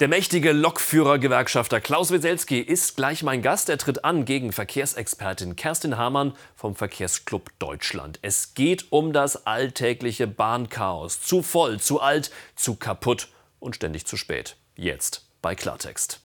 Der mächtige Lokführer-Gewerkschafter Klaus Weselski ist gleich mein Gast. Er tritt an gegen Verkehrsexpertin Kerstin Hamann vom Verkehrsclub Deutschland. Es geht um das alltägliche Bahnchaos. Zu voll, zu alt, zu kaputt und ständig zu spät. Jetzt bei Klartext.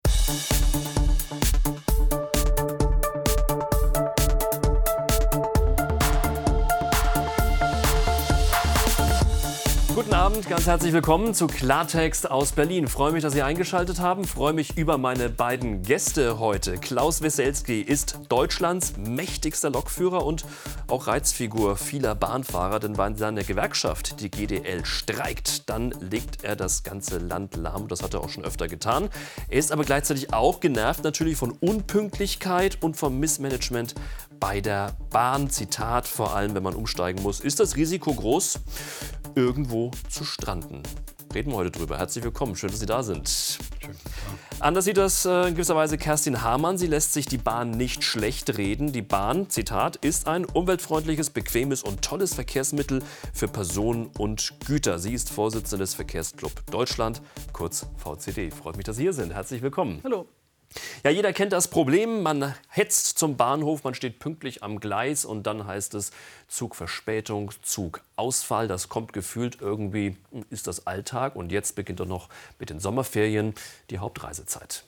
Abend, ganz herzlich willkommen zu Klartext aus Berlin. Freue mich, dass Sie eingeschaltet haben. Freue mich über meine beiden Gäste heute. Klaus Weselski ist Deutschlands mächtigster Lokführer und auch Reizfigur vieler Bahnfahrer, denn wenn seine Gewerkschaft, die GDL, streikt, dann legt er das ganze Land lahm. Das hat er auch schon öfter getan. Er ist aber gleichzeitig auch genervt natürlich von Unpünktlichkeit und vom Missmanagement bei der Bahn. Zitat, vor allem wenn man umsteigen muss, ist das Risiko groß, irgendwo zu stranden. Reden wir heute drüber. Herzlich willkommen, schön, dass Sie da sind. Anders sieht das äh, in gewisser Weise Kerstin Hamann. Sie lässt sich die Bahn nicht schlecht reden. Die Bahn, Zitat, ist ein umweltfreundliches, bequemes und tolles Verkehrsmittel für Personen und Güter. Sie ist Vorsitzende des Verkehrsclub Deutschland, kurz VCD. Freut mich, dass Sie hier sind. Herzlich willkommen. Hallo. Ja, jeder kennt das Problem. Man hetzt zum Bahnhof, man steht pünktlich am Gleis und dann heißt es Zugverspätung, Zugausfall. Das kommt gefühlt irgendwie, ist das Alltag. Und jetzt beginnt doch noch mit den Sommerferien die Hauptreisezeit.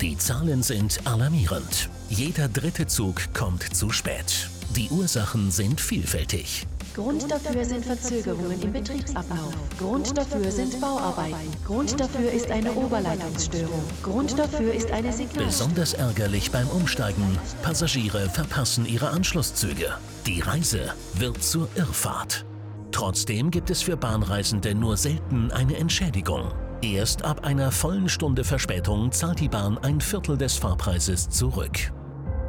Die Zahlen sind alarmierend. Jeder dritte Zug kommt zu spät. Die Ursachen sind vielfältig. Grund dafür sind Verzögerungen im Betriebsablauf. Grund dafür sind Bauarbeiten. Grund dafür ist eine Oberleitungsstörung. Grund dafür ist eine Signal. Besonders ärgerlich beim Umsteigen. Passagiere verpassen ihre Anschlusszüge. Die Reise wird zur Irrfahrt. Trotzdem gibt es für Bahnreisende nur selten eine Entschädigung. Erst ab einer vollen Stunde Verspätung zahlt die Bahn ein Viertel des Fahrpreises zurück.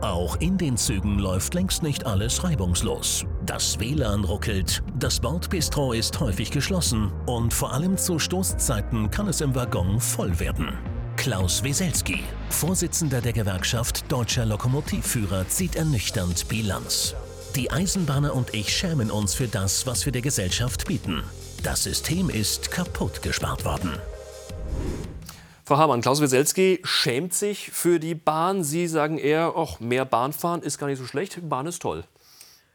Auch in den Zügen läuft längst nicht alles reibungslos. Das WLAN ruckelt, das Bordbistro ist häufig geschlossen und vor allem zu Stoßzeiten kann es im Waggon voll werden. Klaus Weselski, Vorsitzender der Gewerkschaft Deutscher Lokomotivführer, zieht ernüchternd Bilanz. Die Eisenbahner und ich schämen uns für das, was wir der Gesellschaft bieten. Das System ist kaputt gespart worden. Frau Hamann, Klaus Weselski schämt sich für die Bahn. Sie sagen eher, ach, mehr Bahnfahren ist gar nicht so schlecht, Bahn ist toll.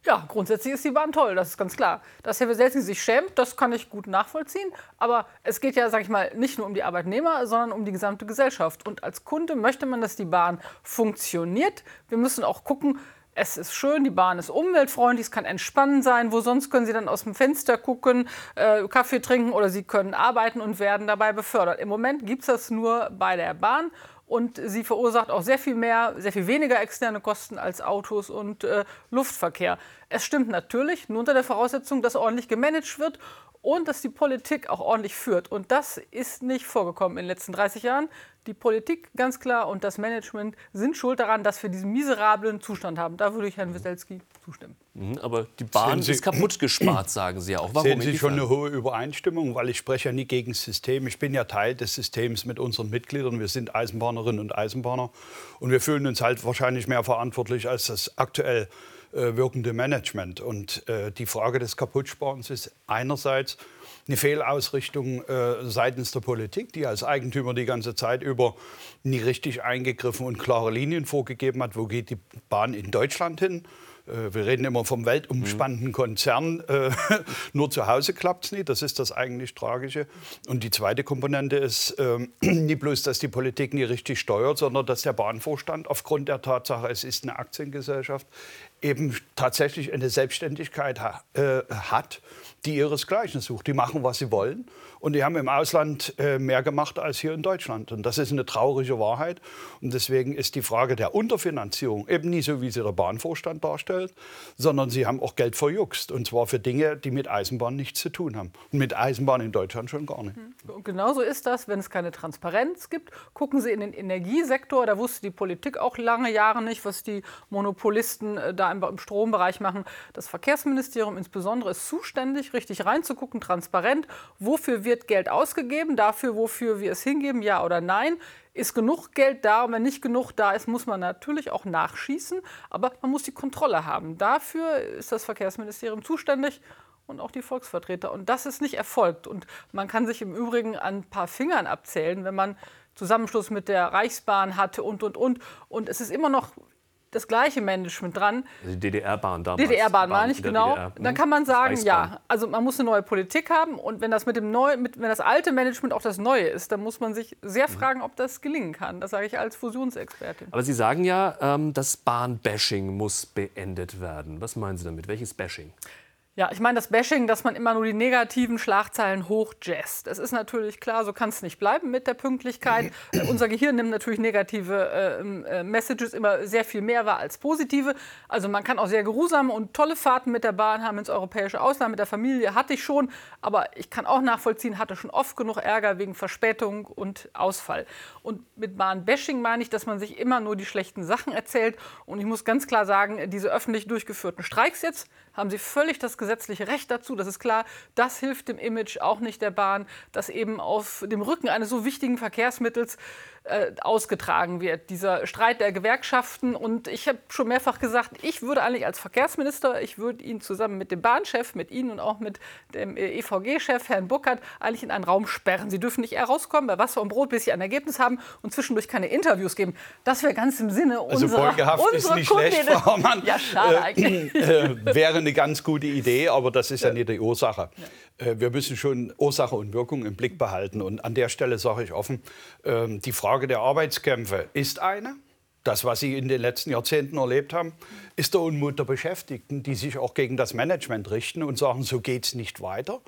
Ja, grundsätzlich ist die Bahn toll, das ist ganz klar. Dass Herr Weselski sich schämt, das kann ich gut nachvollziehen. Aber es geht ja, sag ich mal, nicht nur um die Arbeitnehmer, sondern um die gesamte Gesellschaft. Und als Kunde möchte man, dass die Bahn funktioniert. Wir müssen auch gucken, es ist schön, die Bahn ist umweltfreundlich, es kann entspannend sein. Wo sonst können Sie dann aus dem Fenster gucken, äh, Kaffee trinken oder Sie können arbeiten und werden dabei befördert. Im Moment gibt es das nur bei der Bahn und sie verursacht auch sehr viel mehr, sehr viel weniger externe Kosten als Autos und äh, Luftverkehr. Es stimmt natürlich, nur unter der Voraussetzung, dass ordentlich gemanagt wird und dass die Politik auch ordentlich führt. Und das ist nicht vorgekommen in den letzten 30 Jahren. Die Politik ganz klar und das Management sind schuld daran, dass wir diesen miserablen Zustand haben. Da würde ich Herrn Weselski zustimmen. Mhm, aber die Bahn Sie, ist kaputt gespart, sagen Sie ja auch. Warum sehen Sie schon eine hohe Übereinstimmung? Weil ich spreche ja nie gegen das System. Ich bin ja Teil des Systems mit unseren Mitgliedern. Wir sind Eisenbahnerinnen und Eisenbahner. Und wir fühlen uns halt wahrscheinlich mehr verantwortlich als das aktuell wirkende Management. Und äh, die Frage des Kaputtsparens ist einerseits eine Fehlausrichtung äh, seitens der Politik, die als Eigentümer die ganze Zeit über nie richtig eingegriffen und klare Linien vorgegeben hat, wo geht die Bahn in Deutschland hin. Äh, wir reden immer vom weltumspannenden Konzern. Äh, nur zu Hause klappt es nicht. Das ist das eigentlich Tragische. Und die zweite Komponente ist ähm, nicht bloß, dass die Politik nie richtig steuert, sondern dass der Bahnvorstand aufgrund der Tatsache, es ist eine Aktiengesellschaft, eben tatsächlich eine Selbstständigkeit äh, hat, die ihresgleichen sucht. Die machen, was sie wollen. Und die haben im Ausland äh, mehr gemacht als hier in Deutschland. Und das ist eine traurige Wahrheit. Und deswegen ist die Frage der Unterfinanzierung eben nicht so, wie sie der Bahnvorstand darstellt, sondern sie haben auch Geld verjuckst. Und zwar für Dinge, die mit Eisenbahn nichts zu tun haben. Und mit Eisenbahn in Deutschland schon gar nicht. Und hm. genauso ist das, wenn es keine Transparenz gibt. Gucken Sie in den Energiesektor. Da wusste die Politik auch lange Jahre nicht, was die Monopolisten äh, da im Strombereich machen. Das Verkehrsministerium insbesondere ist zuständig, richtig reinzugucken, transparent, wofür wir wird Geld ausgegeben dafür, wofür wir es hingeben, ja oder nein. Ist genug Geld da? Und wenn nicht genug da ist, muss man natürlich auch nachschießen. Aber man muss die Kontrolle haben. Dafür ist das Verkehrsministerium zuständig. und auch die Volksvertreter. Und das ist nicht erfolgt. Und man kann sich im Übrigen an ein paar Fingern abzählen, wenn man Zusammenschluss mit der Reichsbahn hatte und, und, und. Und es ist immer noch das gleiche Management dran. Also die DDR-Bahn damals. DDR-Bahn meine ich, genau. DDR. Dann Hm? kann man sagen, ja, also man muss eine neue Politik haben und wenn das mit dem neu, mit, wenn das alte Management auch das neue ist, dann muss man sich sehr Mhm. fragen, ob das gelingen kann. Das sage ich als Fusionsexpertin. Aber Sie sagen ja, ähm, das Bahnbashing muss beendet werden. Was meinen Sie damit? Welches Bashing? Ja, ich meine das Bashing, dass man immer nur die negativen Schlagzeilen hochjazzt. Das ist natürlich klar, so kann es nicht bleiben mit der Pünktlichkeit. Äh, Unser Gehirn nimmt natürlich negative äh, äh, Messages immer sehr viel mehr wahr als positive. Also man kann auch sehr geruhsame und tolle Fahrten mit der Bahn haben ins europäische Ausland. Mit der Familie hatte ich schon, aber ich kann auch nachvollziehen, hatte schon oft genug Ärger wegen Verspätung und Ausfall. Und mit Bahnbashing meine ich, dass man sich immer nur die schlechten Sachen erzählt. Und ich muss ganz klar sagen, diese öffentlich durchgeführten Streiks jetzt haben sie völlig das gesetzliche Recht dazu. Das ist klar. Das hilft dem Image auch nicht der Bahn, dass eben auf dem Rücken eines so wichtigen Verkehrsmittels äh, ausgetragen wird. Dieser Streit der Gewerkschaften. Und ich habe schon mehrfach gesagt, ich würde eigentlich als Verkehrsminister, ich würde ihn zusammen mit dem Bahnchef, mit Ihnen und auch mit dem äh, EVG-Chef, Herrn Burkhardt, eigentlich in einen Raum sperren. Sie dürfen nicht herauskommen bei Wasser und Brot, bis Sie ein Ergebnis haben und zwischendurch keine Interviews geben. Das wäre ganz im Sinne Also unserer, folgehaft ist unserer nicht schlecht. Frau Mann. Ja, schade eigentlich. äh, wäre eine ganz gute Idee, aber das ist ja, nicht die Ursache. Äh, wir müssen schon Ursache und Wirkung im Blick behalten. Und an der Stelle sage ich offen, ähm, die Frage der Arbeitskämpfe ist eine. Das, was Sie in den letzten Jahrzehnten erlebt haben, ist der Unmut der Beschäftigten, die sich auch gegen das Management richten und sagen, so geht es nicht weiter.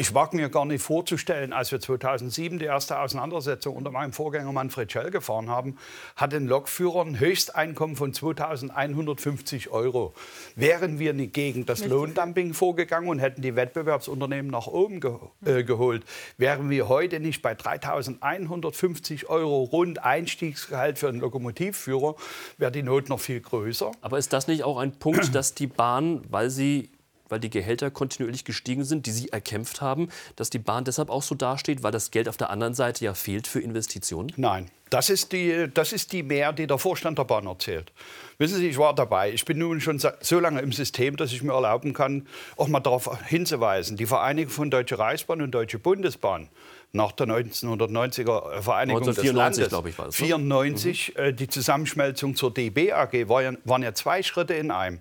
Ich wage mir gar nicht vorzustellen, als wir 2007 die erste Auseinandersetzung unter meinem Vorgänger Manfred Schell gefahren haben, hat ein Lokführer ein Höchsteinkommen von 2.150 Euro. Wären wir nicht gegen das Lohndumping vorgegangen und hätten die Wettbewerbsunternehmen nach oben ge äh, geholt, wären wir heute nicht bei 3.150 Euro rund Einstiegsgehalt für einen Lokomotivführer, wäre die Not noch viel größer. Aber ist das nicht auch ein Punkt, dass die Bahn, weil sie weil die Gehälter kontinuierlich gestiegen sind, die Sie erkämpft haben, dass die Bahn deshalb auch so dasteht, weil das Geld auf der anderen Seite ja fehlt für Investitionen? Nein, das ist, die, das ist die Mehr, die der Vorstand der Bahn erzählt. Wissen Sie, ich war dabei. Ich bin nun schon so lange im System, dass ich mir erlauben kann, auch mal darauf hinzuweisen. Die Vereinigung von Deutsche Reichsbahn und Deutsche Bundesbahn nach der 1990er Vereinigung 1994, des Landes, ich, war das, ne? 94, äh, die Zusammenschmelzung zur DB AG, waren ja zwei Schritte in einem.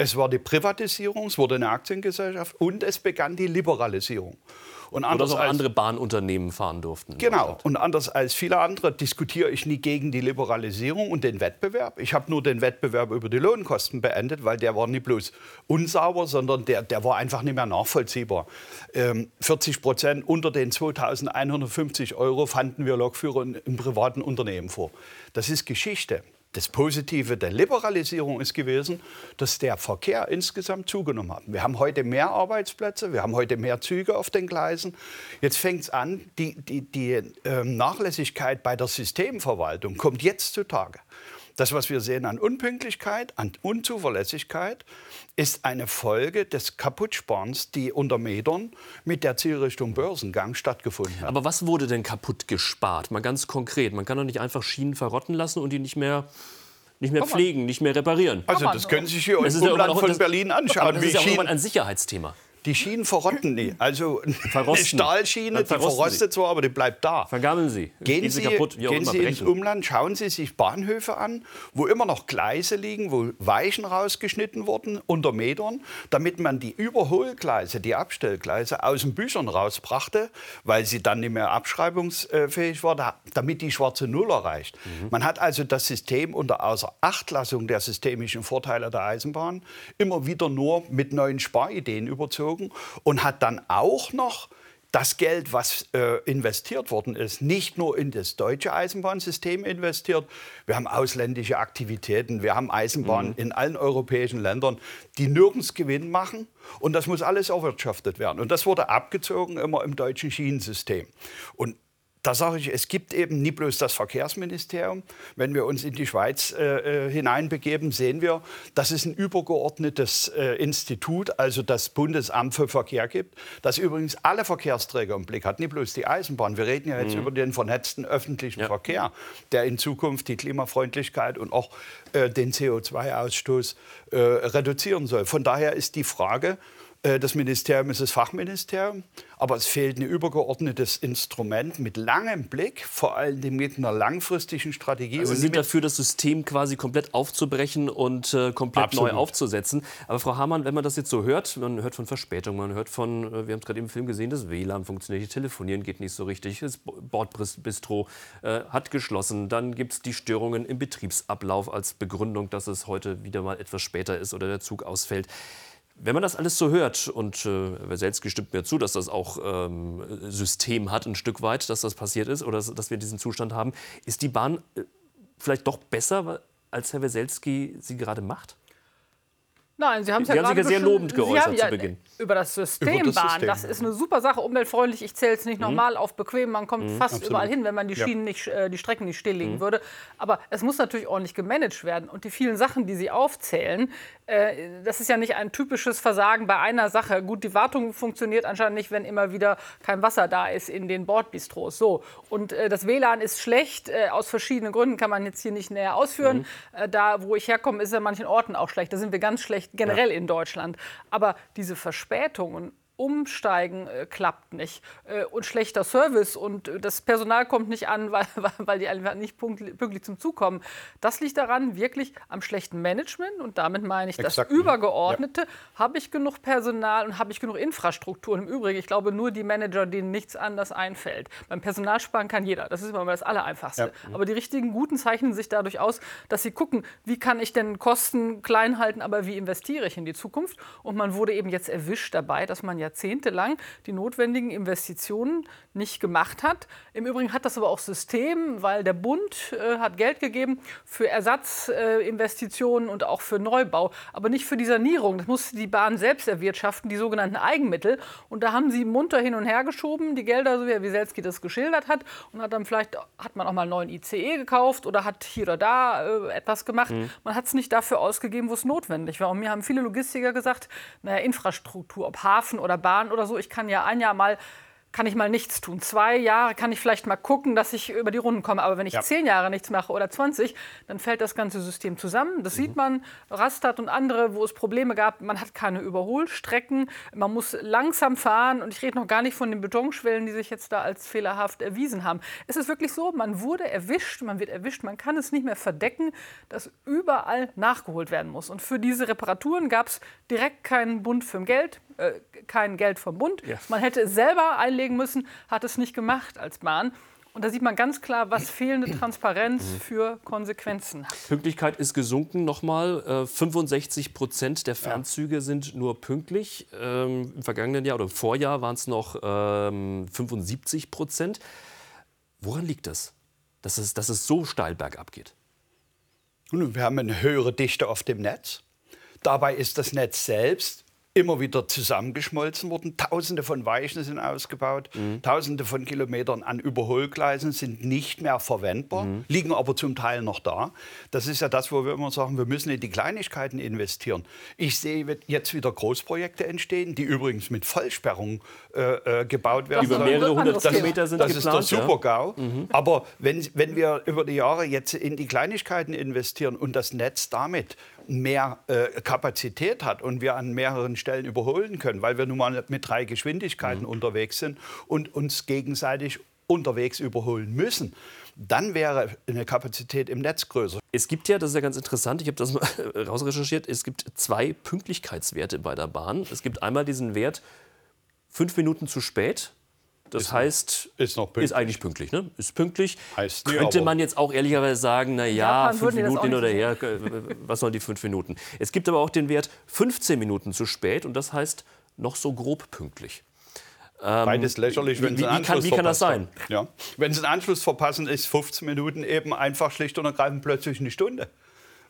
Es war die Privatisierung, es wurde eine Aktiengesellschaft und es begann die Liberalisierung. Und anders auch als- andere Bahnunternehmen fahren durften. in Genau. Und anders als viele andere diskutiere ich nie gegen die Liberalisierung und den Wettbewerb. Ich habe nur den Wettbewerb über die Lohnkosten beendet, weil der war nicht bloß unsauber, sondern der, der war einfach nicht mehr nachvollziehbar. Ähm, 40 Prozent unter den 2.150 Euro fanden wir Lokführer in, im privaten Unternehmen vor. Das ist Geschichte. Das Positive der Liberalisierung ist gewesen, dass der Verkehr insgesamt zugenommen hat. Wir haben heute mehr Arbeitsplätze, wir haben heute mehr Züge auf den Gleisen. Jetzt fängt es an, die, die, die ähm, Nachlässigkeit bei der Systemverwaltung kommt jetzt zutage. Das, was wir sehen an Unpünktlichkeit, an Unzuverlässigkeit, ist eine Folge des Kaputtsparens, die unter Metern mit der Zielrichtung Börsengang stattgefunden hat. Aber was wurde denn kaputt gespart? Mal ganz konkret. Man kann doch nicht einfach Schienen verrotten lassen und die nicht mehr, nicht mehr pflegen, nicht mehr reparieren. Also das können Sie sich hier im Das ja Umland auch- von das- Berlin Aber anschauen. das wie ist ja auch irgendwann ein Sicherheitsthema. Die Schienen verrotten nie. Also eine. Stahlschiene, die verrostet zwar, aber die bleibt da. Vergammeln sie. Gehen Sie, kaputt, gehen Sie ins. Umland, schauen Sie sich Bahnhöfe an, wo immer noch Gleise liegen, wo Weichen rausgeschnitten wurden unter Metern, damit man die Überholgleise, die Abstellgleise aus den Büchern rausbrachte, weil sie dann nicht mehr abschreibungsfähig war, da- damit die schwarze Null erreicht. Mhm. Man hat also das System unter Außerachtlassung der systemischen Vorteile der Eisenbahn immer wieder nur mit neuen Sparideen überzogen und hat dann auch noch das Geld, was äh, investiert worden ist, nicht nur in das deutsche Eisenbahnsystem investiert. Wir haben ausländische Aktivitäten, wir haben Eisenbahnen in allen europäischen Ländern, die nirgends Gewinn machen. Und das muss alles erwirtschaftet werden. Und das wurde abgezogen immer im deutschen Schienensystem. Und da sage ich, es gibt eben nicht bloß das Verkehrsministerium. Wenn wir uns in die Schweiz äh, äh, hineinbegeben, sehen wir, dass es ein übergeordnetes äh, Institut, also das Bundesamt für Verkehr gibt, das übrigens alle Verkehrsträger im Blick hat, nicht bloß die Eisenbahn. Wir reden ja jetzt über den vernetzten öffentlichen Ja. Verkehr, der in Zukunft die Klimafreundlichkeit und auch äh, den CO2-Ausstoß äh, reduzieren soll. Von daher ist die Frage, das Ministerium ist das Fachministerium, aber es fehlt ein übergeordnetes Instrument mit langem Blick, vor allem mit einer langfristigen Strategie. Also Sie sind dafür, das System quasi komplett aufzubrechen und äh, komplett Absolut. neu aufzusetzen. Aber Frau Hamann, wenn man das jetzt so hört, man hört von Verspätungen, man hört von, äh, wir haben es gerade im Film gesehen, das WLAN funktioniert nicht, Telefonieren geht nicht so richtig, das Bordbistro äh, hat geschlossen, dann gibt es die Störungen im Betriebsablauf als Begründung, dass es heute wieder mal etwas später ist oder der Zug ausfällt. Wenn man das alles so hört, und äh, Weselski stimmt mir zu, dass das auch ähm, System hat, ein Stück weit, dass das passiert ist oder dass wir diesen Zustand haben, ist die Bahn äh, vielleicht doch besser, als Herr Weselski sie gerade macht? Nein, Sie haben es ja gerade sehr lobend geäußert haben, ja, zu Beginn. Über das System über das Bahn, das ist eine super Sache, umweltfreundlich. Ich zähle es nicht mhm. nochmal auf bequem. Man kommt mhm, fast absolut. überall hin, wenn man die Schienen ja. nicht, äh, die Strecken nicht stilllegen mhm. würde. Aber es muss natürlich ordentlich gemanagt werden. Und die vielen Sachen, die Sie aufzählen, äh, das ist ja nicht ein typisches Versagen bei einer Sache. Gut, die Wartung funktioniert anscheinend nicht, wenn immer wieder kein Wasser da ist in den Bordbistros. So. Und äh, das WLAN ist schlecht, aus verschiedenen Gründen, kann man jetzt hier nicht näher ausführen. Mhm. Da, wo ich herkomme, ist es an manchen Orten auch schlecht. Da sind wir ganz schlecht generell ja. in Deutschland. Aber diese Verspätungen Umsteigen äh, klappt nicht äh, und schlechter Service und äh, das Personal kommt nicht an, weil, weil die einfach nicht pünktlich zum Zug kommen. Das liegt daran wirklich am schlechten Management und damit meine ich Exakt. das Übergeordnete. Ja. Habe ich genug Personal und habe ich genug Infrastruktur? Und Im Übrigen, ich glaube nur die Manager, denen nichts anders einfällt. Beim Personal sparen kann jeder, das ist immer das Allereinfachste. Ja. Aber die richtigen Guten zeichnen sich dadurch aus, dass sie gucken, wie kann ich denn Kosten klein halten, aber wie investiere ich in die Zukunft? Und man wurde eben jetzt erwischt dabei, dass man ja jahrzehntelang die notwendigen Investitionen nicht gemacht hat. Im Übrigen hat das aber auch System, weil der Bund äh, hat Geld gegeben für Ersatzinvestitionen äh, und auch für Neubau, aber nicht für die Sanierung. Das musste die Bahn selbst erwirtschaften, die sogenannten Eigenmittel. Und da haben sie munter hin und her geschoben, die Gelder, so wie Herr Wieselski das geschildert hat. Und hat dann vielleicht, hat man auch mal einen neuen ICE gekauft oder hat hier oder da äh, etwas gemacht. Mhm. Man hat es nicht dafür ausgegeben, wo es notwendig war. Und mir haben viele Logistiker gesagt, naja, Infrastruktur, ob Hafen oder Bahn oder so. Ich kann ja ein Jahr mal kann ich mal nichts tun. Zwei Jahre kann ich vielleicht mal gucken, dass ich über die Runden komme. Aber wenn ich ja. zehn Jahre nichts mache oder 20, dann fällt das ganze System zusammen. Das mhm. sieht man, Rastad und andere, wo es Probleme gab. Man hat keine Überholstrecken, man muss langsam fahren. Und ich rede noch gar nicht von den Betonschwellen, die sich jetzt da als fehlerhaft erwiesen haben. Es ist wirklich so, man wurde erwischt, man wird erwischt, man kann es nicht mehr verdecken, dass überall nachgeholt werden muss. Und für diese Reparaturen gab es direkt keinen Bund für Geld äh, kein Geld vom Bund. Ja. Man hätte es selber einlegen müssen, hat es nicht gemacht als Bahn. Und da sieht man ganz klar, was fehlende Transparenz mhm. für Konsequenzen hat. Pünktlichkeit ist gesunken nochmal. Äh, 65 Prozent der Fernzüge ja. sind nur pünktlich. Ähm, Im vergangenen Jahr oder im Vorjahr waren es noch ähm, 75 Prozent. Woran liegt das, dass es, dass es so steil bergab geht? Wir haben eine höhere Dichte auf dem Netz. Dabei ist das Netz selbst immer wieder zusammengeschmolzen worden. Tausende von Weichen sind ausgebaut. Mhm. Tausende von Kilometern an Überholgleisen sind nicht mehr verwendbar, mhm. liegen aber zum Teil noch da. Das ist ja das, wo wir immer sagen, wir müssen in die Kleinigkeiten investieren. Ich sehe jetzt wieder Großprojekte entstehen, die übrigens mit Vollsperrung äh, äh gebaut werden. Über mehrere hundert Kilometer sind Das geplant, ist der Super-GAU. Ja? Mhm. Aber wenn, wenn wir über die Jahre jetzt in die Kleinigkeiten investieren und das Netz damit mehr äh, Kapazität hat und wir an mehreren Stellen überholen können, weil wir nun mal mit drei Geschwindigkeiten mhm. unterwegs sind und uns gegenseitig unterwegs überholen müssen, dann wäre eine Kapazität im Netz größer. Es gibt ja, das ist ja ganz interessant, ich habe das mal rausrecherchiert, es gibt zwei Pünktlichkeitswerte bei der Bahn. Es gibt einmal diesen Wert fünf Minuten zu spät das ist heißt, ist, noch ist eigentlich pünktlich. Ne? Ist pünktlich. Heißt nie, Könnte man jetzt auch ehrlicherweise sagen, na ja, fünf Minuten hin oder her, was sollen die fünf Minuten? Es gibt aber auch den Wert 15 Minuten zu spät und das heißt noch so grob pünktlich. Ähm, Beides lächerlich, wenn wie, Sie einen Anschluss kann, wie kann das sein? Ja. Wenn Sie einen Anschluss verpassen, ist 15 Minuten eben einfach schlicht und ergreifend plötzlich eine Stunde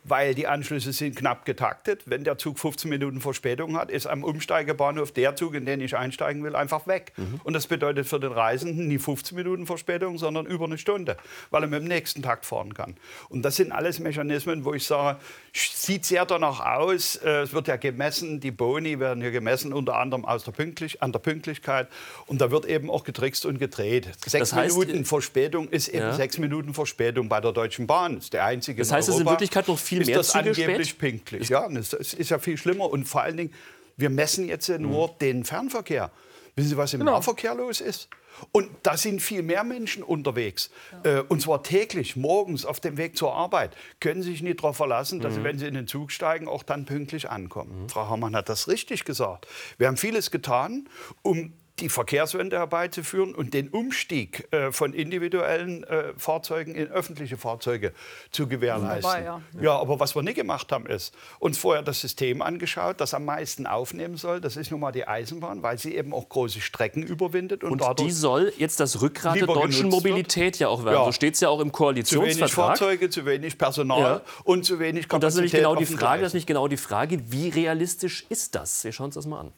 weil die Anschlüsse sind knapp getaktet. Wenn der Zug 15 Minuten Verspätung hat, ist am Umsteigebahnhof der Zug, in den ich einsteigen will, einfach weg. Mhm. Und das bedeutet für den Reisenden nie 15 Minuten Verspätung, sondern über eine Stunde, weil er mit dem nächsten Takt fahren kann. Und das sind alles Mechanismen, wo ich sage, sieht sehr danach aus. Äh, es wird ja gemessen, die Boni werden hier gemessen, unter anderem aus der Pünktlich an der Pünktlichkeit. Und da wird eben auch getrickst und gedreht. Sechs das heißt, Minuten Verspätung ist eben ja. sechs Minuten Verspätung bei der Deutschen Bahn. Das ist der einzige. Das heißt, es ist in Wirklichkeit noch viel ist mehr das Züge angeblich spät? pünktlich. Ja, das ist ja viel schlimmer und vor allen Dingen Wir messen jetzt nur mhm. den Fernverkehr. Wissen Sie, was im genau. Nahverkehr los ist? Und da sind viel mehr Menschen unterwegs. Ja. Äh, und zwar täglich, morgens auf dem Weg zur Arbeit. Können Sie sich nicht darauf verlassen, dass mhm. Sie, wenn Sie in den Zug steigen, auch dann pünktlich ankommen. Mhm. Frau Hamann hat das richtig gesagt. Wir haben vieles getan, um die Verkehrswende herbeizuführen und den Umstieg äh, von individuellen äh, Fahrzeugen in öffentliche Fahrzeuge zu gewährleisten. Dabei, ja. ja. aber was wir nicht gemacht haben, ist uns vorher das System angeschaut, das am meisten aufnehmen soll. Das ist nun mal die Eisenbahn, weil sie eben auch große Strecken überwindet. Und, und die soll jetzt das Rückgrat der deutschen Mobilität wird. ja auch werden. Ja. So steht es ja auch im Koalitionsvertrag. Zu wenig Fahrzeuge, zu wenig Personal ja. und zu wenig Kapazität. Und das ist nämlich genau die Frage, das ist nicht genau die Frage, wie realistisch ist das? Wir schauen uns das mal an.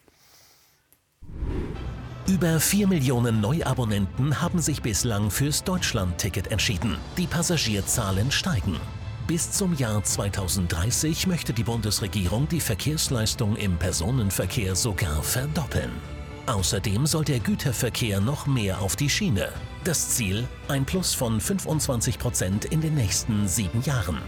Über 4 Millionen Neuabonnenten haben sich bislang fürs Deutschland-Ticket entschieden. Die Passagierzahlen steigen. Bis zum Jahr 2030 möchte die Bundesregierung die Verkehrsleistung im Personenverkehr sogar verdoppeln. Außerdem soll der Güterverkehr noch mehr auf die Schiene. Das Ziel? Ein Plus von 25 Prozent in den nächsten sieben Jahren.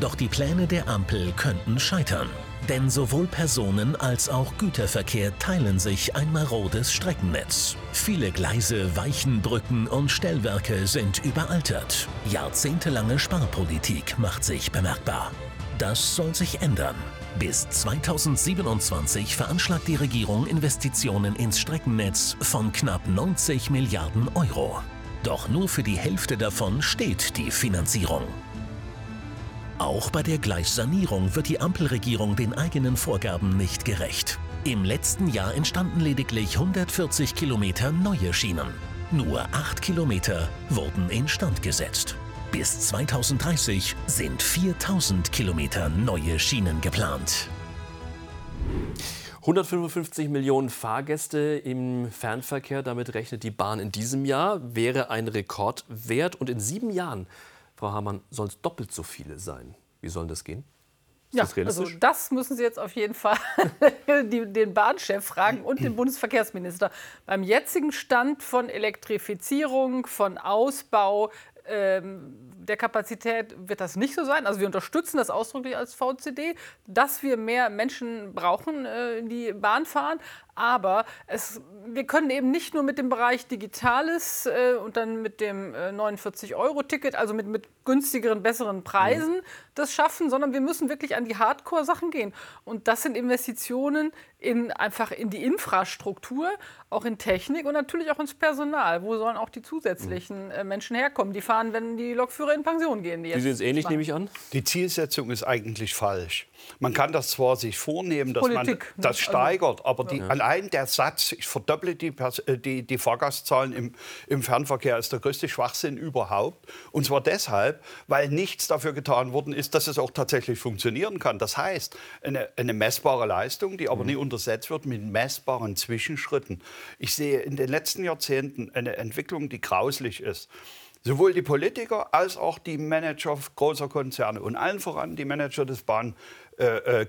Doch die Pläne der Ampel könnten scheitern. Denn sowohl Personen- als auch Güterverkehr teilen sich ein marodes Streckennetz. Viele Gleise, Weichenbrücken und Stellwerke sind überaltert. Jahrzehntelange Sparpolitik macht sich bemerkbar. Das soll sich ändern. Bis 2027 veranschlagt die Regierung Investitionen ins Streckennetz von knapp 90 Milliarden Euro. Doch nur für die Hälfte davon steht die Finanzierung. Auch bei der Gleissanierung wird die Ampelregierung den eigenen Vorgaben nicht gerecht. Im letzten Jahr entstanden lediglich 140 Kilometer neue Schienen. Nur 8 Kilometer wurden instand gesetzt. Bis 2030 sind 4000 Kilometer neue Schienen geplant. 155 Millionen Fahrgäste im Fernverkehr, damit rechnet die Bahn in diesem Jahr, wäre ein Rekordwert. Und in sieben Jahren Frau Hamann, sollen es doppelt so viele sein. Wie soll das gehen? Ist ja, das also das müssen Sie jetzt auf jeden Fall die, den Bahnchef fragen und den Bundesverkehrsminister. Beim jetzigen Stand von Elektrifizierung, von Ausbau ähm, der Kapazität wird das nicht so sein. Also wir unterstützen das ausdrücklich als VCD, dass wir mehr Menschen brauchen, äh, die Bahn fahren. Aber es, wir können eben nicht nur mit dem Bereich Digitales äh, und dann mit dem äh, 49-Euro-Ticket, also mit, mit günstigeren, besseren Preisen, mhm. das schaffen, sondern wir müssen wirklich an die Hardcore-Sachen gehen. Und das sind Investitionen in, einfach in die Infrastruktur, auch in Technik und natürlich auch ins Personal. Wo sollen auch die zusätzlichen äh, Menschen herkommen? Die fahren, wenn die Lokführer in Pension gehen. Die Sie sehen es ähnlich, nehme ich an? Die Zielsetzung ist eigentlich falsch. Man kann das zwar sich vornehmen, dass Politik, man das also, steigert, aber die, ja. allein der Satz, ich verdopple die, äh, die, die Fahrgastzahlen im, im Fernverkehr, ist der größte Schwachsinn überhaupt. Und zwar deshalb, weil nichts dafür getan worden ist, dass es auch tatsächlich funktionieren kann. Das heißt, eine, eine messbare Leistung, die aber mhm. nie untersetzt wird mit messbaren Zwischenschritten. Ich sehe in den letzten Jahrzehnten eine Entwicklung, die grauslich ist. Sowohl die Politiker als auch die Manager großer Konzerne und allen voran die Manager des Bahnkonzerns. Äh,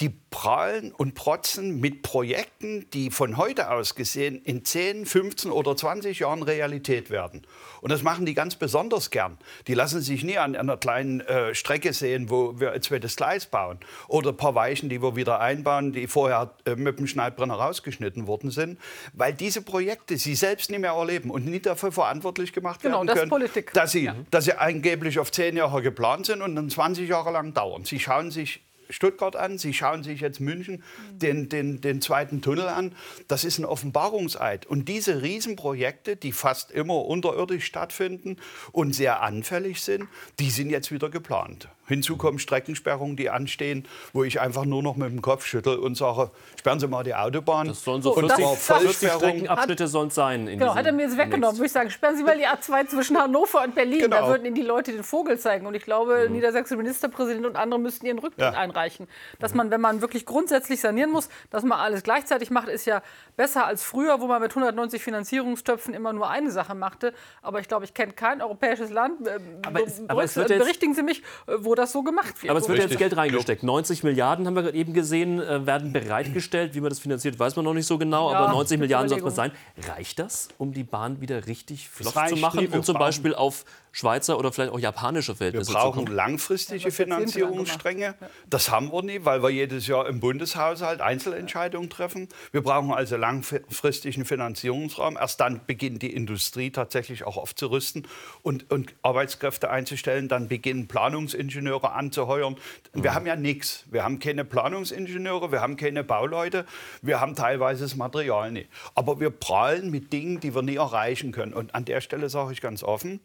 die prallen und protzen mit Projekten, die von heute aus gesehen in 10, 15 oder 20 Jahren Realität werden. Und das machen die ganz besonders gern. Die lassen sich nie an einer kleinen äh, Strecke sehen, wo wir ein zweites Gleis bauen. Oder ein paar Weichen, die wir wieder einbauen, die vorher äh, mit dem Schneidbrenner rausgeschnitten worden sind. Weil diese Projekte sie selbst nicht mehr erleben und nicht dafür verantwortlich gemacht genau, werden das können, Politik. Dass, sie, ja. dass sie angeblich auf 10 Jahre geplant sind und dann 20 Jahre lang dauern. Sie schauen sich Stuttgart an, Sie schauen sich jetzt München den, den, den zweiten Tunnel an. Das ist ein Offenbarungseid. Und diese Riesenprojekte, die fast immer unterirdisch stattfinden und sehr anfällig sind, die sind jetzt wieder geplant. Hinzu kommen Streckensperrungen, die anstehen, wo ich einfach nur noch mit dem Kopf schüttel und sage, sperren Sie mal die Autobahn. Das sollen so 40, 40 Streckenabschnitte sollen sein. genau, hat er mir jetzt weggenommen. Würde ich sagen, sperren Sie mal die A2 zwischen Hannover und Berlin. Genau. Da würden Ihnen die Leute den Vogel zeigen. Und ich glaube, mhm. niedersächsische Ministerpräsident und andere müssten ihren Rücktritt ja. einreichen. Dass man, wenn man wirklich grundsätzlich sanieren muss, dass man alles gleichzeitig macht, ist ja besser als früher, wo man mit 190 Finanzierungstöpfen immer nur eine Sache machte. Aber ich glaube, ich kenne kein europäisches Land, äh, aber es, aber es wird berichtigen Sie mich, äh, wo das so gemacht wird. Aber es wird Richtig. jetzt Geld reingesteckt. 90 Milliarden haben wir gerade eben gesehen, äh, werden bereitgestellt. Wie man das finanziert, weiß man noch nicht so genau. Ja, aber 90 gute Milliarden sollte es sein. Reicht das, um die Bahn wieder richtig flott zu machen, um zum Beispiel auf Schweizer oder vielleicht auch japanische Wir Verhältnisse zu brauchen langfristige Finanzierungsstränge. Das haben wir nie, weil wir jedes Jahr im Bundeshaushalt Einzelentscheidungen treffen. Wir brauchen also langfristigen Finanzierungsraum. Erst dann beginnt die Industrie tatsächlich auch aufzurüsten und, und Arbeitskräfte einzustellen. Dann beginnen Planungsingenieure anzuheuern. Wir haben ja nichts. Wir haben keine Planungsingenieure, wir haben keine Bauleute, wir haben teilweise das Material nicht. Aber wir prahlen mit Dingen, die wir nie erreichen können. Und an der Stelle sage ich ganz offen,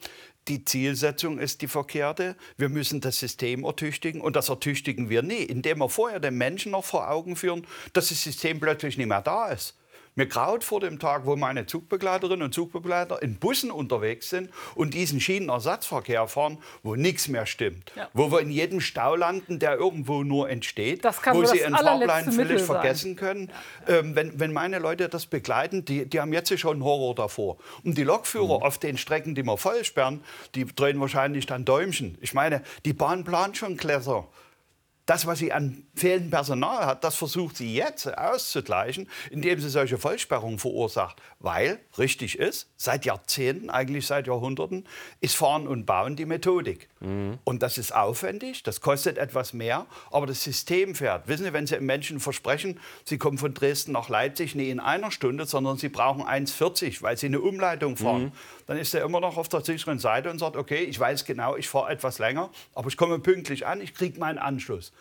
die Zielsetzung ist die verkehrte. Wir müssen das System ertüchtigen und das ertüchtigen wir nie, indem wir vorher den Menschen noch vor Augen führen, dass das System plötzlich nicht mehr da ist. Mir graut vor dem Tag, wo meine Zugbegleiterinnen und Zugbegleiter in Bussen unterwegs sind und diesen Schienenersatzverkehr fahren, wo nichts mehr stimmt. Ja. Wo wir in jedem Stau landen, der irgendwo nur entsteht. Wo sie einen allerletzte Fahrplan völlig Mittel sein. vergessen können. Ähm, wenn, wenn meine Leute das begleiten, die, die haben jetzt schon Horror davor. Und die Lokführer auf den Strecken, die wir voll sperren, die drehen wahrscheinlich dann Däumchen. Ich meine, die Bahn plant schon Klässer. Das, was sie an fehlendem Personal hat, das versucht sie jetzt auszugleichen, indem sie solche Vollsperrungen verursacht. Weil, richtig ist, seit Jahrzehnten, eigentlich seit Jahrhunderten, ist Fahren und Bauen die Methodik. Und das ist aufwendig, das kostet etwas mehr, aber das System fährt. Wissen Sie, wenn Sie einem Menschen versprechen, Sie kommen von Dresden nach Leipzig nicht in einer Stunde, sondern Sie brauchen 1,40, weil Sie eine Umleitung fahren, dann ist er immer noch auf der sicheren Seite und sagt, okay, ich weiß genau, ich fahre etwas länger, aber ich komme pünktlich an, ich kriege meinen Anschluss.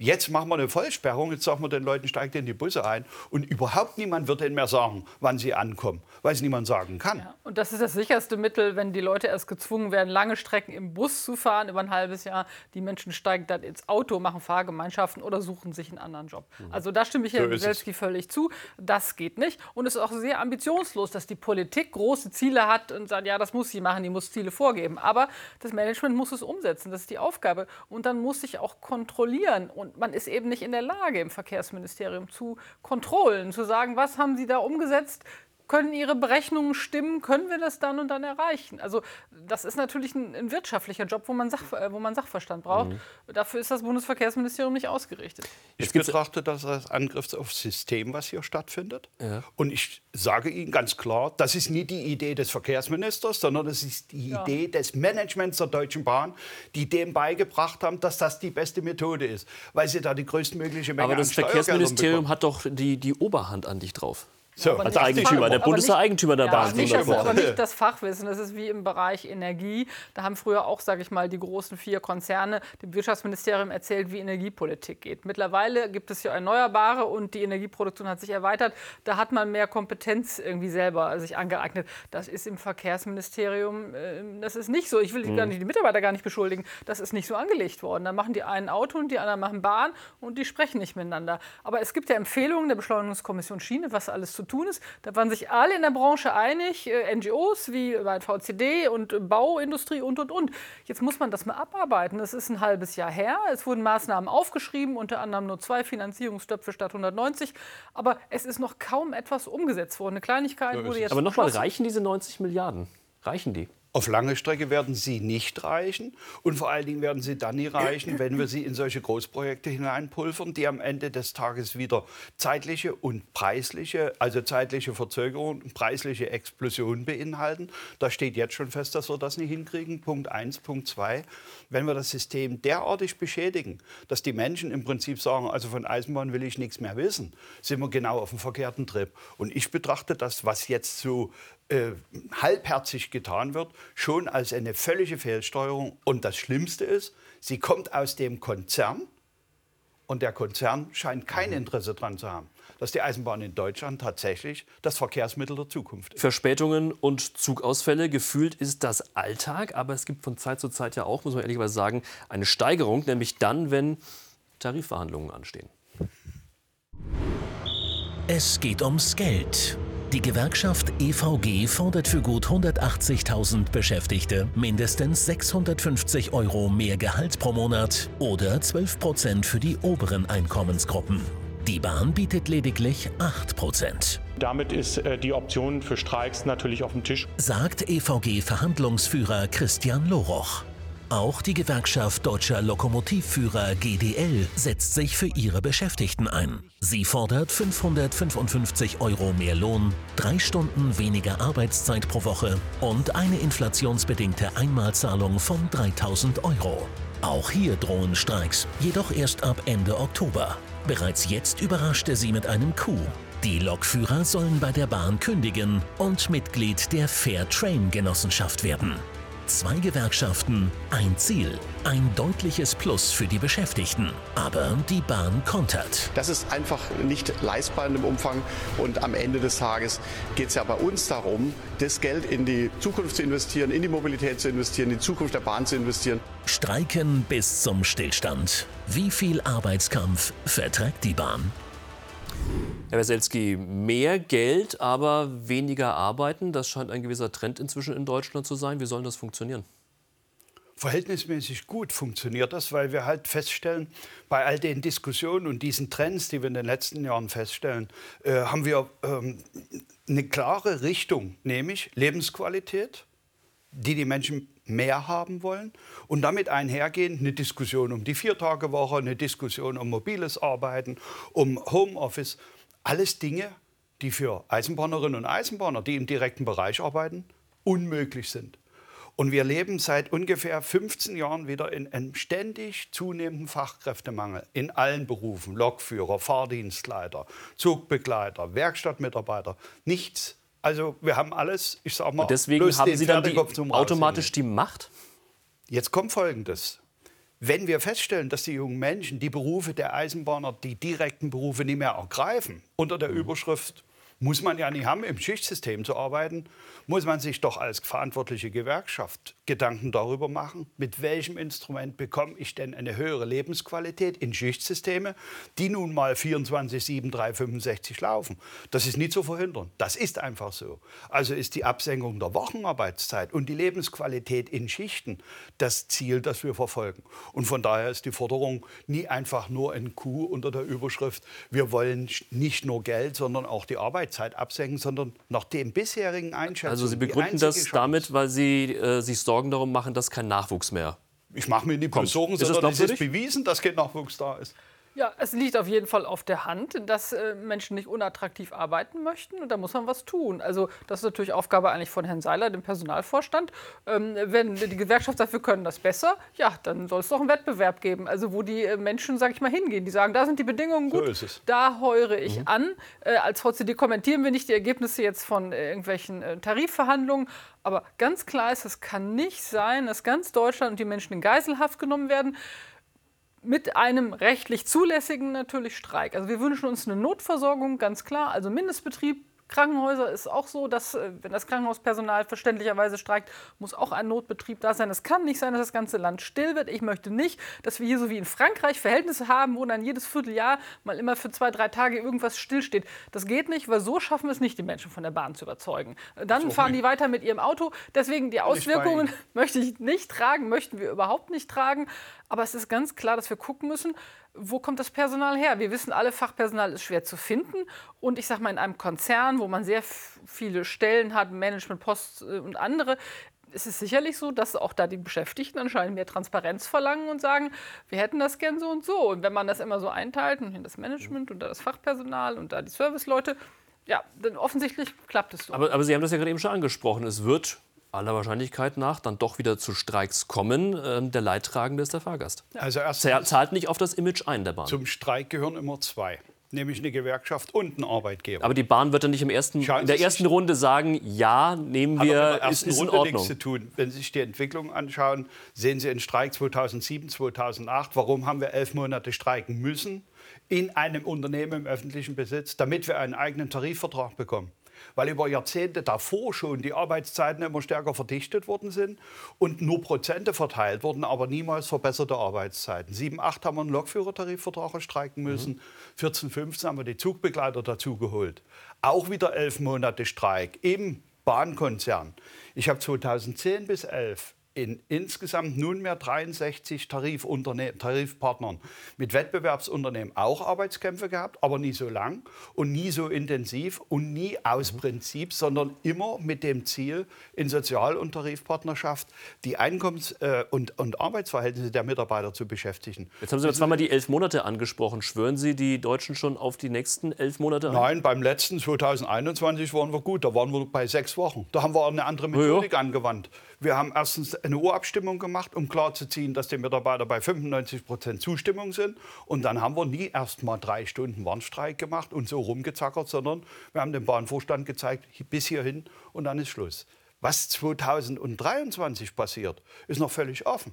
Jetzt machen wir eine Vollsperrung, jetzt sagen wir den Leuten, steigt in die Busse ein und überhaupt niemand wird ihnen mehr sagen, wann sie ankommen, weil es niemand sagen kann. Ja, und das ist das sicherste Mittel, wenn die Leute erst gezwungen werden, lange Strecken im Bus zu fahren über ein halbes Jahr. Die Menschen steigen dann ins Auto, machen Fahrgemeinschaften oder suchen sich einen anderen Job. Also da stimme ich Herrn So. Wieselski völlig zu. Das geht nicht. Und es ist auch sehr ambitionslos, dass die Politik große Ziele hat und sagt, ja, das muss sie machen, die muss Ziele vorgeben. Aber das Management muss es umsetzen, das ist die Aufgabe. Und dann muss sich auch kontrollieren. Und man ist eben nicht in der Lage, im Verkehrsministerium zu kontrollen, zu sagen, was haben sie da umgesetzt, können Ihre Berechnungen stimmen? Können wir das dann und dann erreichen? Also das ist natürlich ein, ein wirtschaftlicher Job, wo man, Sach, äh, wo man Sachverstand braucht. Dafür ist das Bundesverkehrsministerium nicht ausgerichtet. Ich betrachte das als Angriff aufs System, was hier stattfindet. Und ich sage Ihnen ganz klar, das ist nie die Idee des Verkehrsministers, sondern das ist die Idee des Managements der Deutschen Bahn, die dem beigebracht haben, dass das die beste Methode ist, weil sie da die größtmögliche Menge Aber das Verkehrsministerium bekommen. hat doch die, die Oberhand an dich drauf. So, Als Eigentümer. Der Bund ist der nicht- Eigentümer der Ja, Bahn. nicht das, wunderbar. aber nicht das Fachwissen. Das ist wie im Bereich Energie. Da haben früher auch, sage ich mal, die großen vier Konzerne dem Wirtschaftsministerium erzählt, wie Energiepolitik geht. Mittlerweile gibt es ja Erneuerbare und die Energieproduktion hat sich erweitert. Da hat man mehr Kompetenz irgendwie selber sich angeeignet. Das ist im Verkehrsministerium, äh, das ist nicht so. Ich will nicht, die Mitarbeiter gar nicht beschuldigen. Das ist nicht so angelegt worden. Da machen die einen Auto und die anderen machen Bahn und die sprechen nicht miteinander. Aber es gibt ja Empfehlungen der Beschleunigungskommission Schiene, was alles zu tun ist. Da waren sich alle in der Branche einig, äh, NGOs wie bei VCD und äh, Bauindustrie und, und, und. Jetzt muss man das mal abarbeiten. Das ist ein halbes Jahr her. Es wurden Maßnahmen aufgeschrieben, unter anderem nur zwei Finanzierungsstöpfe statt 190. Aber es ist noch kaum etwas umgesetzt worden. Eine Kleinigkeit wurde jetzt Aber nochmal, reichen diese 90 Milliarden? Reichen die? Auf lange Strecke werden sie nicht reichen und vor allen Dingen werden sie dann nie reichen, wenn wir sie in solche Großprojekte hineinpulvern, die am Ende des Tages wieder zeitliche und preisliche, also zeitliche Verzögerung und preisliche Explosion beinhalten. Da steht jetzt schon fest, dass wir das nicht hinkriegen. Punkt eins, Punkt zwei. Wenn wir das System derartig beschädigen, dass die Menschen im Prinzip sagen, also von Eisenbahn will ich nichts mehr wissen, sind wir genau auf dem verkehrten Trip. Und ich betrachte das, was jetzt so äh, halbherzig getan wird, schon als eine völlige Fehlsteuerung. Und das Schlimmste ist, sie kommt aus dem Konzern und der Konzern scheint kein Interesse daran zu haben, dass die Eisenbahn in Deutschland tatsächlich das Verkehrsmittel der Zukunft ist. Verspätungen und Zugausfälle. Gefühlt ist das Alltag, aber es gibt von Zeit zu Zeit ja auch, muss man ehrlicherweise sagen, eine Steigerung, nämlich dann, wenn Tarifverhandlungen anstehen. Es geht ums Geld. Die Gewerkschaft EVG fordert für gut 180.000 Beschäftigte mindestens 650 Euro mehr Gehalt pro Monat oder 12 Prozent für die oberen Einkommensgruppen. Die Bahn bietet lediglich 8 Prozent, Damit ist äh, die Option für Streiks natürlich auf dem Tisch. sagt EVG-Verhandlungsführer Christian Loroch. Auch die Gewerkschaft Deutscher Lokomotivführer GDL setzt sich für ihre Beschäftigten ein. Sie fordert 555 Euro mehr Lohn, drei Stunden weniger Arbeitszeit pro Woche und eine inflationsbedingte Einmalzahlung von 3000 Euro. Auch hier drohen Streiks, jedoch erst ab Ende Oktober. Bereits jetzt überraschte sie mit einem Coup. Die Lokführer sollen bei der Bahn kündigen und Mitglied der Fair Train Genossenschaft werden. Zwei Gewerkschaften, ein Ziel, ein deutliches Plus für die Beschäftigten. Aber die Bahn kontert. Das ist einfach nicht leistbar in dem Umfang. Und am Ende des Tages geht es ja bei uns darum, das Geld in die Zukunft zu investieren, in die Mobilität zu investieren, in die Zukunft der Bahn zu investieren. Streiken bis zum Stillstand. Wie viel Arbeitskampf verträgt die Bahn? Herr Weselski, mehr Geld, aber weniger arbeiten, das scheint ein gewisser Trend inzwischen in Deutschland zu sein. Wie soll das funktionieren? Verhältnismäßig gut funktioniert das, weil wir halt feststellen, bei all den Diskussionen und diesen Trends, die wir in den letzten Jahren feststellen, äh, haben wir ähm, eine klare Richtung, nämlich Lebensqualität, die die Menschen mehr haben wollen und damit einhergehend eine Diskussion um die Viertagewoche, eine Diskussion um mobiles Arbeiten, um Homeoffice. Alles Dinge, die für Eisenbahnerinnen und Eisenbahner, die im direkten Bereich arbeiten, unmöglich sind. Und wir leben seit ungefähr 15 Jahren wieder in einem ständig zunehmenden Fachkräftemangel in allen Berufen. Lokführer, Fahrdienstleiter, Zugbegleiter, Werkstattmitarbeiter. Nichts. Also wir haben alles, ich sag mal, Und deswegen haben Sie dann die, automatisch die Macht? Jetzt kommt Folgendes. Wenn wir feststellen, dass die jungen Menschen die Berufe der Eisenbahner, die direkten Berufe nicht mehr ergreifen, unter der Überschrift, muss man ja nicht haben, im Schichtsystem zu arbeiten, muss man sich doch als verantwortliche Gewerkschaft Gedanken darüber machen, mit welchem Instrument bekomme ich denn eine höhere Lebensqualität in Schichtsysteme, die nun mal 24, 7, 3, 65 laufen. Das ist nie zu verhindern. Das ist einfach so. Also ist die Absenkung der Wochenarbeitszeit und die Lebensqualität in Schichten das Ziel, das wir verfolgen. Und von daher ist die Forderung nie einfach nur ein Coup unter der Überschrift, wir wollen nicht nur Geld, sondern auch die Arbeitszeit absenken, sondern nach den bisherigen Einschätzungen. Also Sie die begründen das Chance. damit, weil Sie äh, sich Sorgen darum machen, dass kein Nachwuchs mehr Ich mache mir bloß Sorgen, sondern es ist bewiesen, dass kein Nachwuchs da ist. Ja, es liegt auf jeden Fall auf der Hand, dass äh, Menschen nicht unattraktiv arbeiten möchten und da muss man was tun. Also das ist natürlich Aufgabe eigentlich von Herrn Seiler, dem Personalvorstand. Ähm, wenn die Gewerkschaft sagt, wir können das besser, ja, dann soll es doch einen Wettbewerb geben. Also wo die äh, Menschen, sage ich mal, hingehen, die sagen, da sind die Bedingungen So gut, es. da heure ich an. Äh, als VCD kommentieren wir nicht die Ergebnisse jetzt von äh, irgendwelchen äh, Tarifverhandlungen, aber ganz klar ist, es kann nicht sein, dass ganz Deutschland und die Menschen in Geiselhaft genommen werden mit einem rechtlich zulässigen natürlich Streik. Also wir wünschen uns eine Notversorgung, ganz klar, also Mindestbetrieb. Krankenhäuser ist auch so, dass äh, wenn das Krankenhauspersonal verständlicherweise streikt, muss auch ein Notbetrieb da sein. Es kann nicht sein, dass das ganze Land still wird. Ich möchte nicht, dass wir hier so wie in Frankreich Verhältnisse haben, wo dann jedes Vierteljahr mal immer für zwei, drei Tage irgendwas stillsteht. Das geht nicht, weil so schaffen wir es nicht, die Menschen von der Bahn zu überzeugen. Äh, Dann fahren die weiter mit ihrem Auto. Deswegen die Auswirkungen möchte ich nicht tragen, möchten wir überhaupt nicht tragen. Aber es ist ganz klar, dass wir gucken müssen, wo kommt das Personal her? Wir wissen alle, Fachpersonal ist schwer zu finden. Und ich sage mal, in einem Konzern, wo man sehr viele Stellen hat, Management, Post äh, und andere, ist es sicherlich so, dass auch da die Beschäftigten anscheinend mehr Transparenz verlangen und sagen, wir hätten das gern so und so. Und wenn man das immer so einteilt, und das Management und da das Fachpersonal und da die Serviceleute, ja, dann offensichtlich klappt es so. Aber, aber Sie haben das ja gerade eben schon angesprochen. Es wird aller Wahrscheinlichkeit nach dann doch wieder zu Streiks kommen. Ähm, der Leidtragende ist der Fahrgast. Also erstens, Zahlt nicht auf das Image ein der Bahn. zum Streik gehören immer zwei. Nämlich eine Gewerkschaft und ein Arbeitgeber. Aber die Bahn wird dann nicht im ersten, Schauen in der ersten Runde sagen, ja, nehmen Hat wir, der ist, ersten ist in Runde Ordnung. nichts zu tun. Wenn Sie sich die Entwicklung anschauen, sehen Sie in Streik 2007, 2008. Warum haben wir elf Monate streiken müssen in einem Unternehmen im öffentlichen Besitz, damit wir einen eigenen Tarifvertrag bekommen? Weil über Jahrzehnte davor schon die Arbeitszeiten immer stärker verdichtet worden sind und nur Prozente verteilt wurden, aber niemals verbesserte Arbeitszeiten. 7, 8 haben wir einen Lokführertarifvertrag streiken müssen, 14, 15 haben wir die Zugbegleiter dazu geholt. Auch wieder elf Monate Streik im Bahnkonzern. Ich habe 2010 bis 11 in insgesamt nunmehr 63 Tarifunternehmen, Tarifpartnern mit Wettbewerbsunternehmen auch Arbeitskämpfe gehabt, aber nie so lang und nie so intensiv und nie aus Prinzip, sondern immer mit dem Ziel, in Sozial- und Tarifpartnerschaft die Einkommens- äh, und, und Arbeitsverhältnisse der Mitarbeiter zu beschäftigen. Jetzt haben Sie zweimal die elf Monate angesprochen. Schwören Sie die Deutschen schon auf die nächsten elf Monate an? Nein, beim letzten 2021 waren wir gut. Da waren wir bei sechs Wochen. Da haben wir eine andere Methodik ja. angewandt. Wir haben erstens eine Urabstimmung gemacht, um klarzuziehen, dass die Mitarbeiter bei 95 Prozent Zustimmung sind. Und dann haben wir nie erst mal drei Stunden Warnstreik gemacht und so rumgezackert, sondern wir haben dem Bahnvorstand gezeigt, bis hierhin und dann ist Schluss. Was 2023 passiert, ist noch völlig offen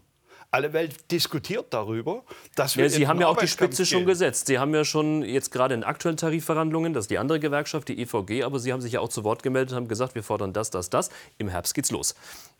alle Welt diskutiert darüber, dass wir. Ja, Sie haben ja auch die Spitze gehen. schon gesetzt. Sie haben ja schon jetzt gerade in aktuellen Tarifverhandlungen, das ist die andere Gewerkschaft, die EVG, aber Sie haben sich ja auch zu Wort gemeldet und haben gesagt, wir fordern das, das, das. Im Herbst geht's los.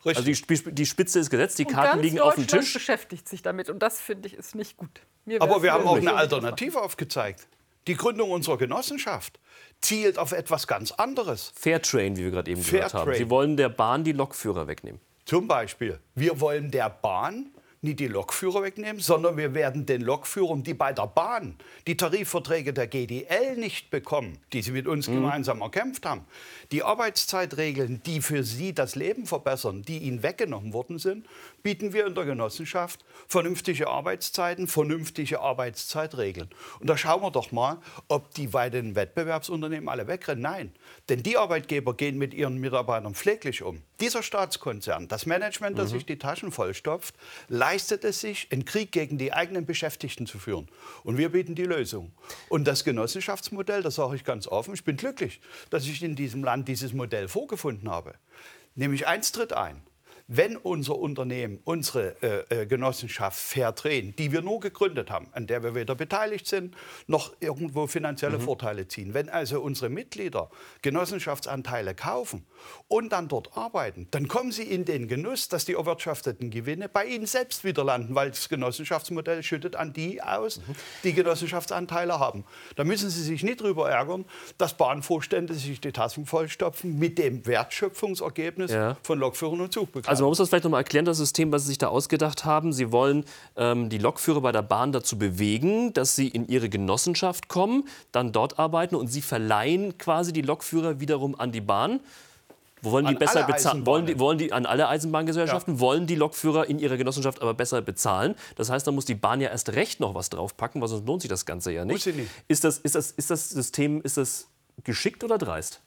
Richtig. Also die, die Spitze ist gesetzt, die und Karten liegen auf dem Tisch. beschäftigt sich damit und das finde ich ist nicht gut. aber wir haben auch eine Alternative aufgezeigt. Die Gründung unserer Genossenschaft zielt auf etwas ganz anderes. Fairtrain, wie wir gerade eben Fair gehört haben. Sie wollen der Bahn die Lokführer wegnehmen. Zum Beispiel. Wir wollen der Bahn nicht die Lokführer wegnehmen, sondern wir werden den Lokführern, die bei der Bahn die Tarifverträge der GDL nicht bekommen, die sie mit uns mhm. gemeinsam erkämpft haben, die Arbeitszeitregeln, die für sie das Leben verbessern, die ihnen weggenommen worden sind, bieten wir in der Genossenschaft vernünftige Arbeitszeiten, vernünftige Arbeitszeitregeln. Und da schauen wir doch mal, ob die bei den Wettbewerbsunternehmen alle wegrennen. Nein, denn die Arbeitgeber gehen mit ihren Mitarbeitern pfleglich um. Dieser Staatskonzern, das Management, das mhm. sich die Taschen vollstopft, leistet es sich, einen Krieg gegen die eigenen Beschäftigten zu führen. Und wir bieten die Lösung. Und das Genossenschaftsmodell, das sage ich ganz offen, ich bin glücklich, dass ich in diesem Land dieses Modell vorgefunden habe. Nämlich eins tritt ein wenn unser Unternehmen, unsere äh, äh, Genossenschaft Fairtrain, die wir nur gegründet haben, an der wir weder beteiligt sind, noch irgendwo finanzielle mhm. Vorteile ziehen, wenn also unsere Mitglieder Genossenschaftsanteile kaufen und dann dort arbeiten, dann kommen sie in den Genuss, dass die erwirtschafteten Gewinne bei ihnen selbst wieder landen, weil das Genossenschaftsmodell schüttet an die aus, mhm. die Genossenschaftsanteile haben. Da müssen Sie sich nicht darüber ärgern, dass Bahnvorstände sich die Tassen vollstopfen mit dem Wertschöpfungsergebnis ja. von Lokführern und Zugbekleidern. Also man muss das vielleicht noch mal erklären, das System, was Sie sich da ausgedacht haben. Sie wollen ähm, die Lokführer bei der Bahn dazu bewegen, dass sie in ihre Genossenschaft kommen, dann dort arbeiten und Sie verleihen quasi die Lokführer wiederum an die Bahn. Wo wollen die besser bezahlen? Wollen die, wollen die an alle Eisenbahngesellschaften? Ja. Wollen die Lokführer in ihrer Genossenschaft aber besser bezahlen? Das heißt, da muss die Bahn ja erst recht noch was draufpacken, weil sonst lohnt sich das Ganze ja nicht. Nicht. Ist das, ist das, ist das System ist das geschickt oder dreist?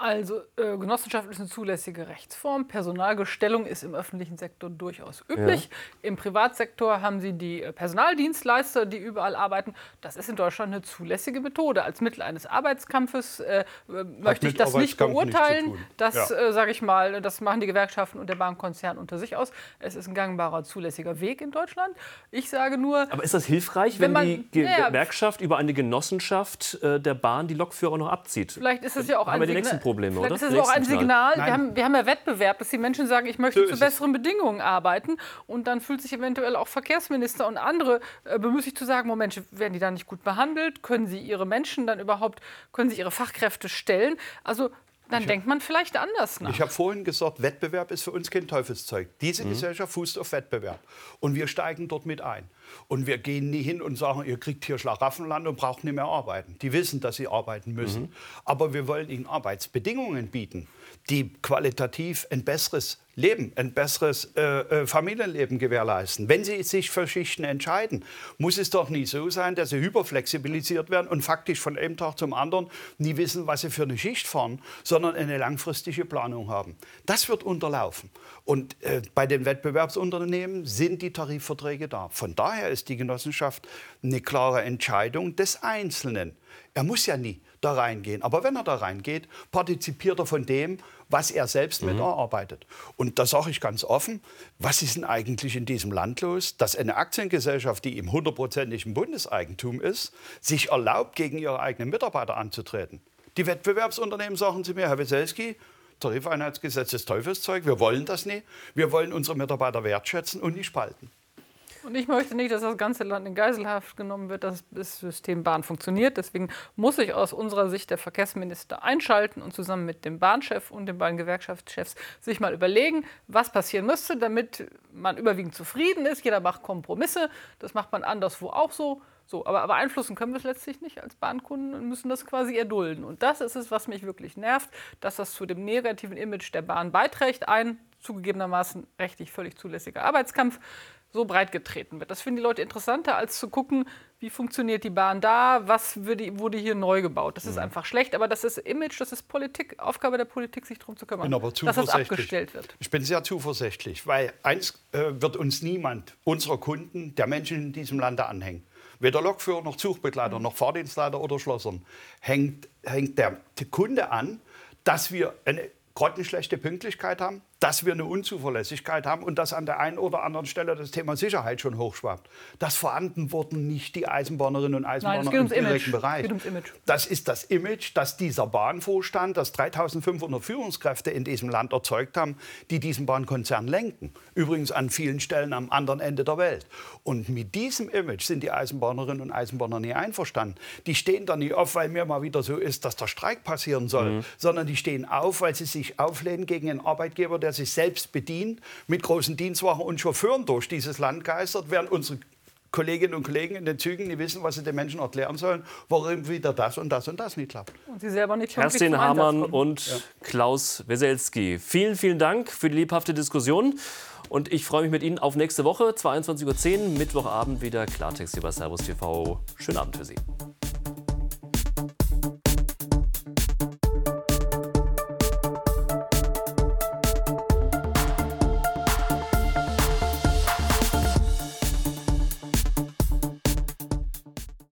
Also äh, Genossenschaft ist eine zulässige Rechtsform. Personalgestellung ist im öffentlichen Sektor durchaus üblich. Ja. Im Privatsektor haben Sie die äh, Personaldienstleister, die überall arbeiten. Das ist in Deutschland eine zulässige Methode. Als Mittel eines Arbeitskampfes äh, möchte ich das nicht beurteilen. Das ja. äh, sage ich mal, das machen die Gewerkschaften und der Bahnkonzern unter sich aus. Es ist ein gangbarer zulässiger Weg in Deutschland. Ich sage nur. Aber ist das hilfreich, wenn, wenn man, die Ge ja, Gewerkschaft über eine Genossenschaft äh, der Bahn die Lokführer noch abzieht? Vielleicht ist es ja auch ein Signal. Probleme, oder? Das ist auch ein Signal. Wir haben, wir haben ja Wettbewerb, dass die Menschen sagen, ich möchte so zu besseren Bedingungen arbeiten. Und dann fühlt sich eventuell auch Verkehrsminister und andere äh, bemüßigt zu sagen, Moment, werden die da nicht gut behandelt? Können sie ihre Menschen dann überhaupt, können sie ihre Fachkräfte stellen? Also dann denkt man vielleicht anders nach. Ich habe vorhin gesagt, Wettbewerb ist für uns kein Teufelszeug. Diese mhm. Gesellschaft fußt auf Wettbewerb. Und wir steigen dort mit ein. Und wir gehen nie hin und sagen, ihr kriegt hier Schlaraffenland und braucht nicht mehr arbeiten. Die wissen, dass sie arbeiten müssen. Mhm. Aber wir wollen ihnen Arbeitsbedingungen bieten, die qualitativ ein besseres Leben, ein besseres äh, äh, Familienleben gewährleisten. Wenn Sie sich für Schichten entscheiden, muss es doch nie so sein, dass Sie hyperflexibilisiert werden und faktisch von einem Tag zum anderen nie wissen, was Sie für eine Schicht fahren, sondern eine langfristige Planung haben. Das wird unterlaufen. Und äh, bei den Wettbewerbsunternehmen sind die Tarifverträge da. Von daher ist die Genossenschaft eine klare Entscheidung des Einzelnen. Er muss ja nie da reingehen. Aber wenn er da reingeht, partizipiert er von dem, was er selbst mhm. mit erarbeitet. Und da sage ich ganz offen, was ist denn eigentlich in diesem Land los, dass eine Aktiengesellschaft, die im hundertprozentigen Bundeseigentum ist, sich erlaubt, gegen ihre eigenen Mitarbeiter anzutreten? Die Wettbewerbsunternehmen sagen zu mir, Herr Weselski, Tarifeinheitsgesetz ist Teufelszeug, wir wollen das nicht. Wir wollen unsere Mitarbeiter wertschätzen und nicht spalten. Und ich möchte nicht, dass das ganze Land in Geiselhaft genommen wird, dass das System Bahn funktioniert. Deswegen muss sich aus unserer Sicht der Verkehrsminister einschalten und zusammen mit dem Bahnchef und den beiden Gewerkschaftschefs sich mal überlegen, was passieren müsste, damit man überwiegend zufrieden ist. Jeder macht Kompromisse. Das macht man anderswo auch so. So, aber, aber beeinflussen können wir es letztlich nicht als Bahnkunden und müssen das quasi erdulden. Und das ist es, was mich wirklich nervt, dass das zu dem negativen Image der Bahn beiträgt. Ein zugegebenermaßen rechtlich völlig zulässiger Arbeitskampf so breit getreten wird. Das finden die Leute interessanter, als zu gucken, wie funktioniert die Bahn da, was wurde hier neu gebaut. Das ist mhm. einfach schlecht, aber das ist Image, das ist Politik, Aufgabe der Politik, sich darum zu kümmern, bin aber dass das abgestellt wird. Ich bin sehr zuversichtlich, weil eins äh, wird uns niemand, unserer Kunden, der Menschen in diesem Lande anhängen. Weder Lokführer noch Zugbegleiter noch Fahrdienstleiter oder Schlossern hängt, hängt der, der Kunde an, dass wir eine grottenschlechte Pünktlichkeit haben, dass wir eine Unzuverlässigkeit haben und dass an der einen oder anderen Stelle das Thema Sicherheit schon hochschwappt. Das verantworten nicht die Eisenbahnerinnen und Eisenbahner Nein, im direkten Image. Bereich. Das ist das Image, das dieser Bahnvorstand, das 3500 Führungskräfte in diesem Land erzeugt haben, die diesen Bahnkonzern lenken. Übrigens an vielen Stellen am anderen Ende der Welt. Und mit diesem Image sind die Eisenbahnerinnen und Eisenbahner nie einverstanden. Die stehen da nie auf, weil mir mal wieder so ist, dass der Streik passieren soll, mhm. sondern die stehen auf, weil sie sich auflehnen gegen einen Arbeitgeber, der sich selbst bedient, mit großen Dienstwagen und Chauffeuren durch dieses Land geistert, während unsere Kolleginnen und Kollegen in den Zügen nicht wissen, was sie den Menschen erklären sollen, warum wieder das und das und das nicht klappt. Und sie selber nicht Kerstin Hamann und ja. Klaus Weselski. Vielen, vielen Dank für die lebhafte Diskussion. Und ich freue mich mit Ihnen auf nächste Woche, 22.10 Uhr, Mittwochabend wieder Klartext über Servus TV. Schönen Abend für Sie.